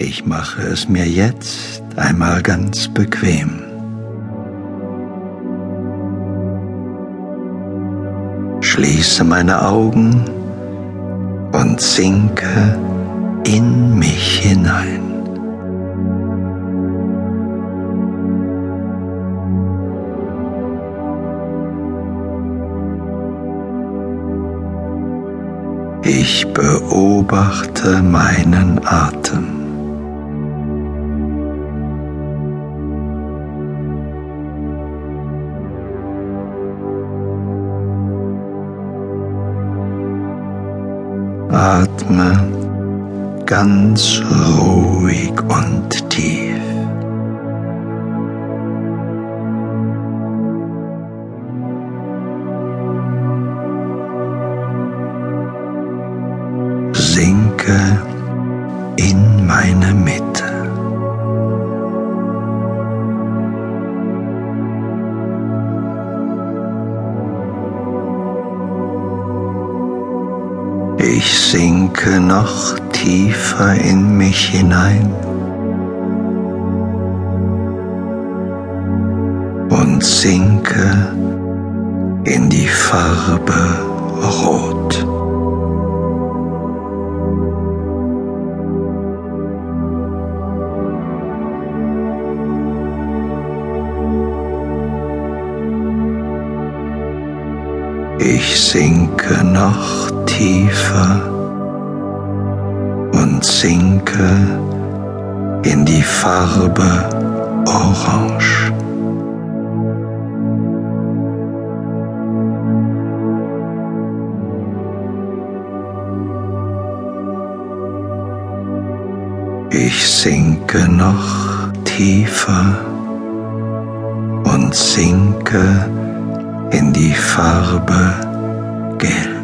Ich mache es mir jetzt einmal ganz bequem. Schließe meine Augen und sinke in mich hinein. Ich beobachte meinen Atem. Atme ganz ruhig und tief. Sinke in meine Mitte. Ich sinke noch tiefer in mich hinein und sinke in die Farbe Rot. Ich sinke noch tiefer und sinke in die Farbe Orange. Ich sinke noch tiefer und sinke in die Farbe Gelb.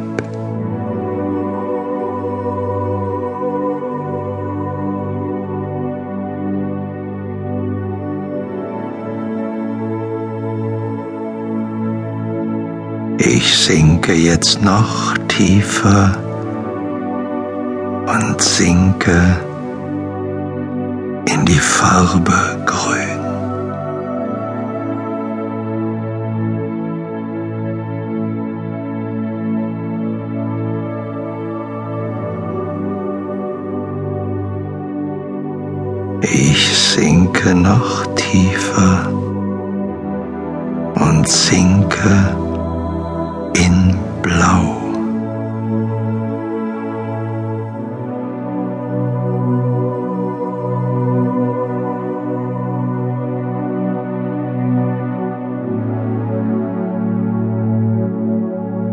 Ich sinke jetzt noch tiefer und sinke in die Farbe Grün. Ich sinke noch tiefer und sinke in Blau.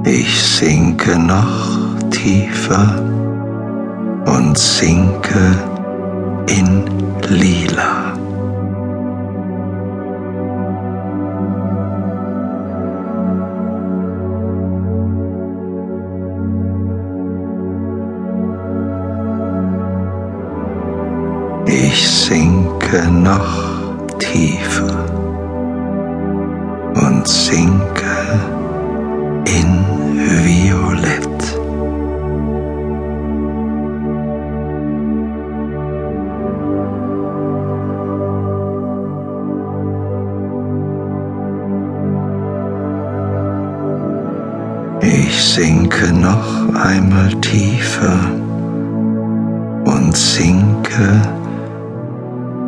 Ich sinke noch tiefer und sinke in Lila. Ich sinke noch tiefer und sinke in Violett. Ich sinke noch einmal tiefer und sinke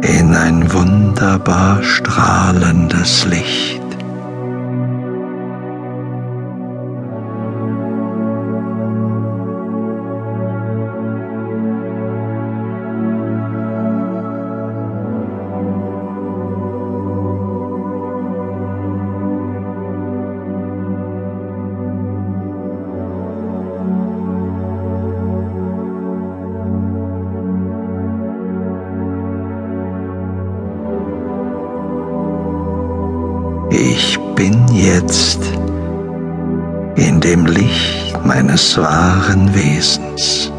in ein wunderbar strahlendes Licht. Ich bin jetzt in dem Licht meines wahren Wesens.